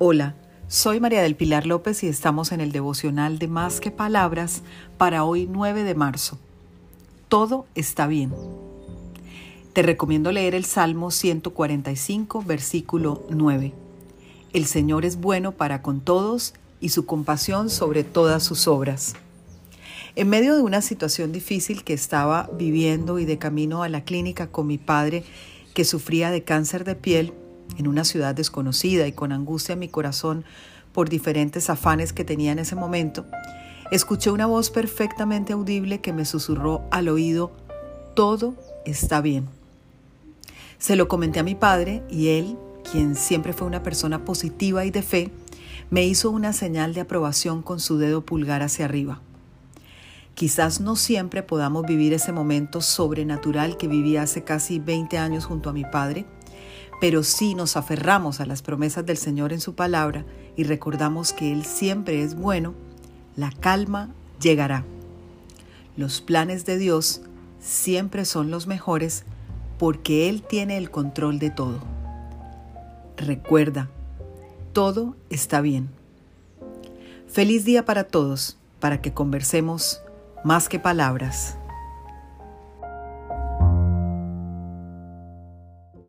Hola, soy María del Pilar López y estamos en el devocional de Más que Palabras para hoy 9 de marzo. Todo está bien. Te recomiendo leer el Salmo 145, versículo 9. El Señor es bueno para con todos y su compasión sobre todas sus obras. En medio de una situación difícil que estaba viviendo y de camino a la clínica con mi padre que sufría de cáncer de piel, en una ciudad desconocida y con angustia en mi corazón por diferentes afanes que tenía en ese momento, escuché una voz perfectamente audible que me susurró al oído, todo está bien. Se lo comenté a mi padre y él, quien siempre fue una persona positiva y de fe, me hizo una señal de aprobación con su dedo pulgar hacia arriba. Quizás no siempre podamos vivir ese momento sobrenatural que viví hace casi 20 años junto a mi padre, pero si nos aferramos a las promesas del Señor en su palabra y recordamos que Él siempre es bueno, la calma llegará. Los planes de Dios siempre son los mejores porque Él tiene el control de todo. Recuerda, todo está bien. Feliz día para todos, para que conversemos más que palabras.